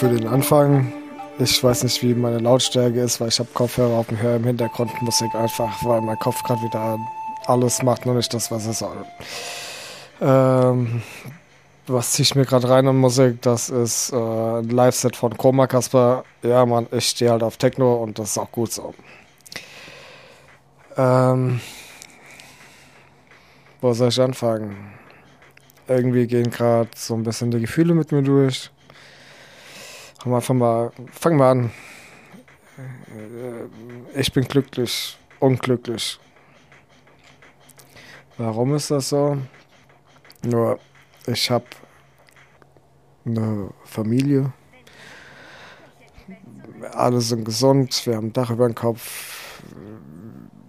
für den Anfang. Ich weiß nicht, wie meine Lautstärke ist, weil ich habe Kopfhörer auf dem Hör im Hintergrund Musik einfach, weil mein Kopf gerade wieder alles macht, nur nicht das, was es soll. Ähm, was ziehe ich mir gerade rein an Musik? Das ist äh, ein Live-Set von Chroma Kasper. Ja, Mann, ich stehe halt auf Techno und das ist auch gut so. Ähm, wo soll ich anfangen? Irgendwie gehen gerade so ein bisschen die Gefühle mit mir durch. Haben einfach mal, fang mal an. Äh, ich bin glücklich, unglücklich. Warum ist das so? Nur, ich habe eine Familie. Alle sind gesund, wir haben ein Dach über dem Kopf.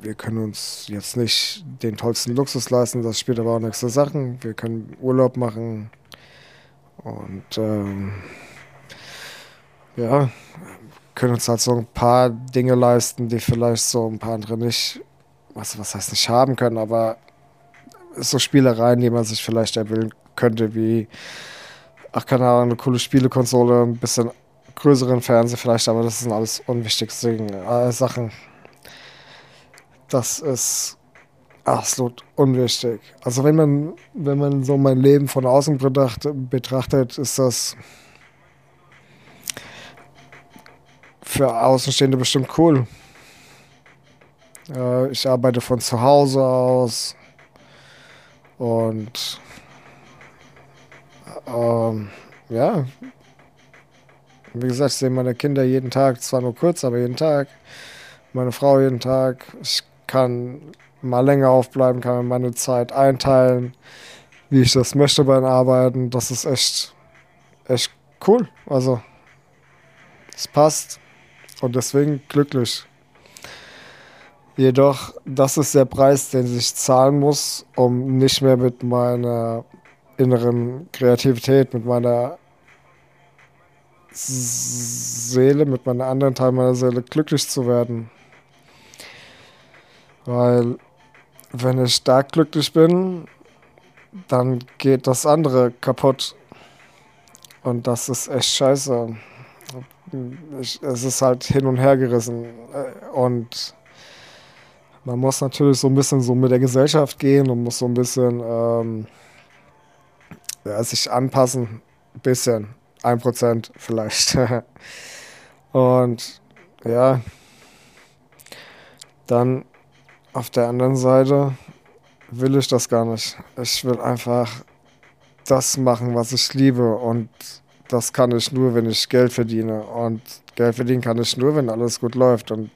Wir können uns jetzt nicht den tollsten Luxus leisten, das spielt aber auch nächste Sachen. Wir können Urlaub machen und ähm, ja, können uns halt so ein paar Dinge leisten, die vielleicht so ein paar andere nicht, was, was heißt nicht haben können, aber so Spielereien, die man sich vielleicht erwählen könnte, wie, ach keine Ahnung, eine coole Spielekonsole, ein bisschen größeren Fernseher vielleicht, aber das sind alles unwichtigste äh, Sachen. Das ist absolut unwichtig. Also wenn man, wenn man so mein Leben von außen betrachtet, ist das für Außenstehende bestimmt cool. Äh, ich arbeite von zu Hause aus und ähm, ja, wie gesagt, ich sehe meine Kinder jeden Tag, zwar nur kurz, aber jeden Tag. Meine Frau jeden Tag. Ich kann mal länger aufbleiben, kann meine Zeit einteilen, wie ich das möchte beim Arbeiten. Das ist echt, echt cool. Also, es passt und deswegen glücklich. Jedoch, das ist der Preis, den ich zahlen muss, um nicht mehr mit meiner inneren Kreativität, mit meiner Seele, mit meiner anderen Teil meiner Seele glücklich zu werden. Weil, wenn ich da glücklich bin, dann geht das andere kaputt. Und das ist echt scheiße es ist halt hin und her gerissen. Äh, und man muss natürlich so ein bisschen so mit der Gesellschaft gehen und muss so ein bisschen ähm, ja, sich anpassen. Ein bisschen. Ein Prozent vielleicht. und ja, dann auf der anderen Seite will ich das gar nicht. Ich will einfach das machen, was ich liebe und das kann ich nur, wenn ich Geld verdiene. Und Geld verdienen kann ich nur, wenn alles gut läuft. Und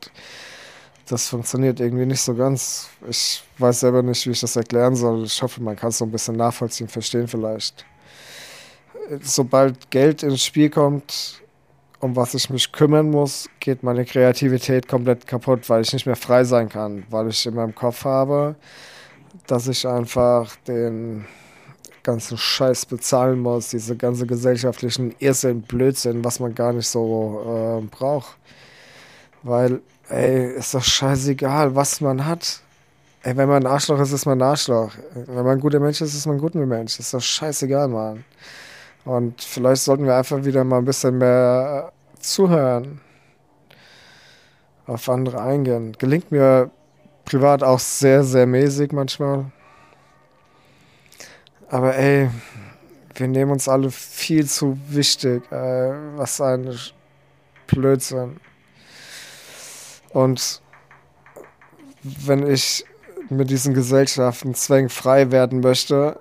das funktioniert irgendwie nicht so ganz. Ich weiß selber nicht, wie ich das erklären soll. Ich hoffe, man kann es so ein bisschen nachvollziehen, verstehen vielleicht. Sobald Geld ins Spiel kommt, um was ich mich kümmern muss, geht meine Kreativität komplett kaputt, weil ich nicht mehr frei sein kann, weil ich in meinem Kopf habe, dass ich einfach den ganzen Scheiß bezahlen muss, diese ganze gesellschaftlichen Irrsinn, Blödsinn, was man gar nicht so äh, braucht. Weil, ey, ist doch scheißegal, was man hat. Ey, wenn man ein Arschloch ist, ist man ein Arschloch. Wenn man ein guter Mensch ist, ist man ein guter Mensch. Ist doch scheißegal, Mann. Und vielleicht sollten wir einfach wieder mal ein bisschen mehr zuhören. Auf andere eingehen. Gelingt mir privat auch sehr, sehr mäßig manchmal. Aber ey, wir nehmen uns alle viel zu wichtig. Ey. Was ein Blödsinn. Und wenn ich mit diesen Gesellschaften Zwängen frei werden möchte,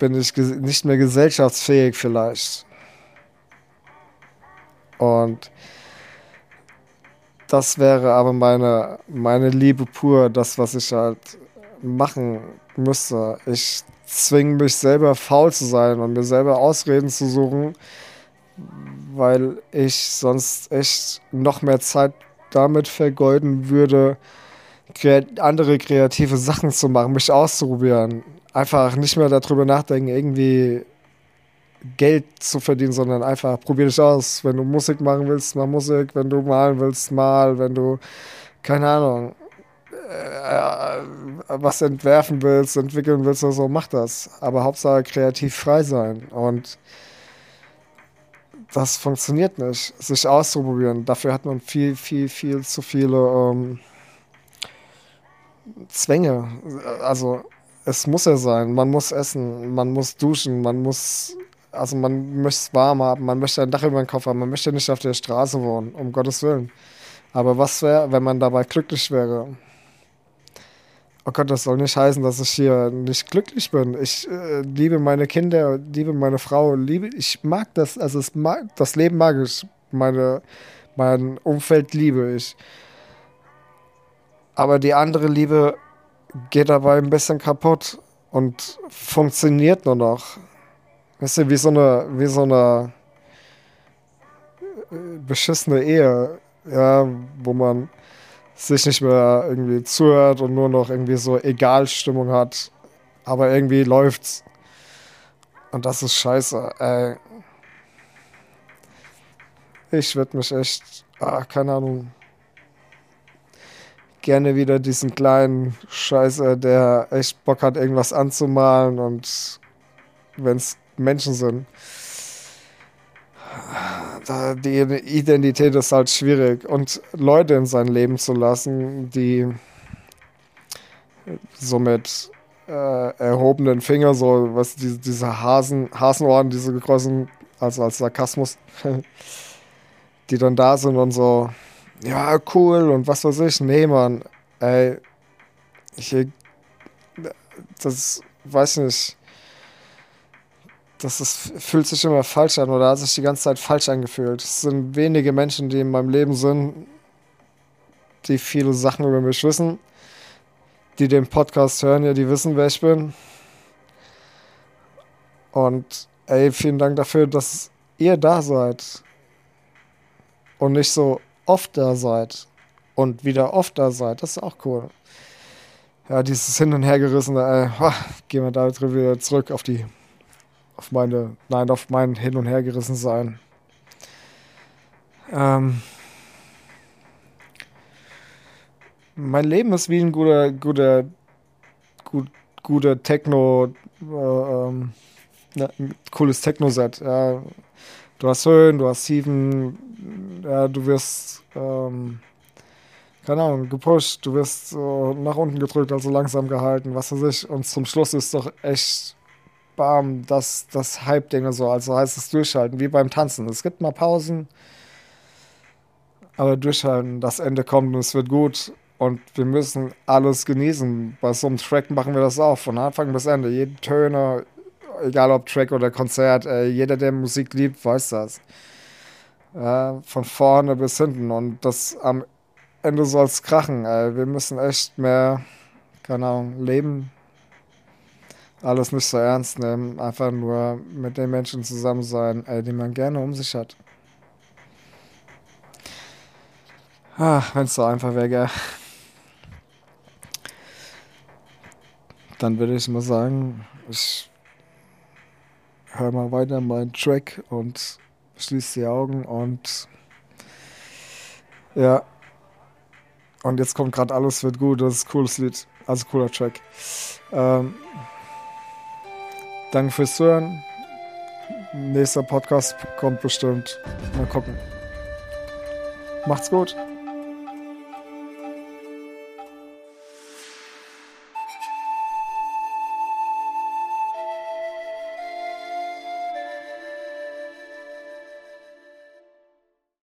bin ich nicht mehr gesellschaftsfähig vielleicht. Und das wäre aber meine, meine Liebe pur, das, was ich halt machen müsste. Ich zwinge mich selber faul zu sein und mir selber Ausreden zu suchen, weil ich sonst echt noch mehr Zeit damit vergeuden würde, andere kreative Sachen zu machen, mich auszuprobieren. Einfach nicht mehr darüber nachdenken, irgendwie Geld zu verdienen, sondern einfach probier dich aus. Wenn du Musik machen willst, mach Musik. Wenn du malen willst, mal. Wenn du, keine Ahnung, was entwerfen willst, entwickeln willst oder so, mach das. Aber Hauptsache kreativ frei sein. Und das funktioniert nicht. Sich auszuprobieren. Dafür hat man viel, viel, viel zu viele ähm, Zwänge. Also es muss ja sein. Man muss essen, man muss duschen, man muss, also man möchte es warm haben, man möchte ein Dach über den Kopf haben, man möchte nicht auf der Straße wohnen, um Gottes Willen. Aber was wäre, wenn man dabei glücklich wäre? Oh Gott, das soll nicht heißen, dass ich hier nicht glücklich bin. Ich äh, liebe meine Kinder, liebe meine Frau, liebe, ich mag das, also mag, das Leben mag ich, meine, mein Umfeld liebe ich. Aber die andere Liebe geht dabei ein bisschen kaputt und funktioniert nur noch. Weißt du, wie so eine, wie so eine äh, beschissene Ehe, ja, wo man sich nicht mehr irgendwie zuhört und nur noch irgendwie so Egalstimmung hat. Aber irgendwie läuft's. Und das ist scheiße, ey. Ich würde mich echt, ah, keine Ahnung, gerne wieder diesen kleinen Scheiße, der echt Bock hat, irgendwas anzumalen und wenn es Menschen sind da, die Identität ist halt schwierig. Und Leute in sein Leben zu lassen, die so mit äh, erhobenen Finger, so was diese, diese Hasen, Hasenohren, diese großen, also als Sarkasmus, die dann da sind und so, ja, cool und was weiß ich. Nee, Mann, ey, ich, das weiß nicht das ist, fühlt sich immer falsch an oder hat sich die ganze Zeit falsch angefühlt. Es sind wenige Menschen, die in meinem Leben sind, die viele Sachen über mich wissen, die den Podcast hören, ja, die wissen, wer ich bin. Und ey, vielen Dank dafür, dass ihr da seid und nicht so oft da seid und wieder oft da seid. Das ist auch cool. Ja, dieses Hin- und Hergerissene, ey, gehen wir da wieder zurück auf die auf meine, nein, auf mein Hin- und Hergerissen sein. Ähm, mein Leben ist wie ein guter, guter, gut, guter Techno, äh, ähm, ne, ein cooles Techno-Set. Ja. Du hast Höhen, du hast Tiefen, ja, du wirst, ähm, keine Ahnung, gepusht, du wirst so nach unten gedrückt, also langsam gehalten, was weiß ich. Und zum Schluss ist doch echt bam, das, das Hype-Ding so. Also heißt es durchhalten, wie beim Tanzen. Es gibt mal Pausen, aber durchhalten. Das Ende kommt und es wird gut. Und wir müssen alles genießen. Bei so einem Track machen wir das auch, von Anfang bis Ende. Jede Töne, egal ob Track oder Konzert, äh, jeder, der Musik liebt, weiß das. Äh, von vorne bis hinten. Und das am Ende soll es krachen. Äh, wir müssen echt mehr, keine Ahnung, leben, alles nicht so ernst nehmen, einfach nur mit den Menschen zusammen sein, die man gerne um sich hat. Ach, wenn es so einfach wäre, gell. Dann würde ich mal sagen, ich höre mal weiter meinen Track und schließe die Augen und ja. Und jetzt kommt gerade alles wird gut, das ist ein cooles Lied, also cooler Track. Ähm, Danke fürs Zuhören. Nächster Podcast kommt bestimmt. Mal gucken. Macht's gut.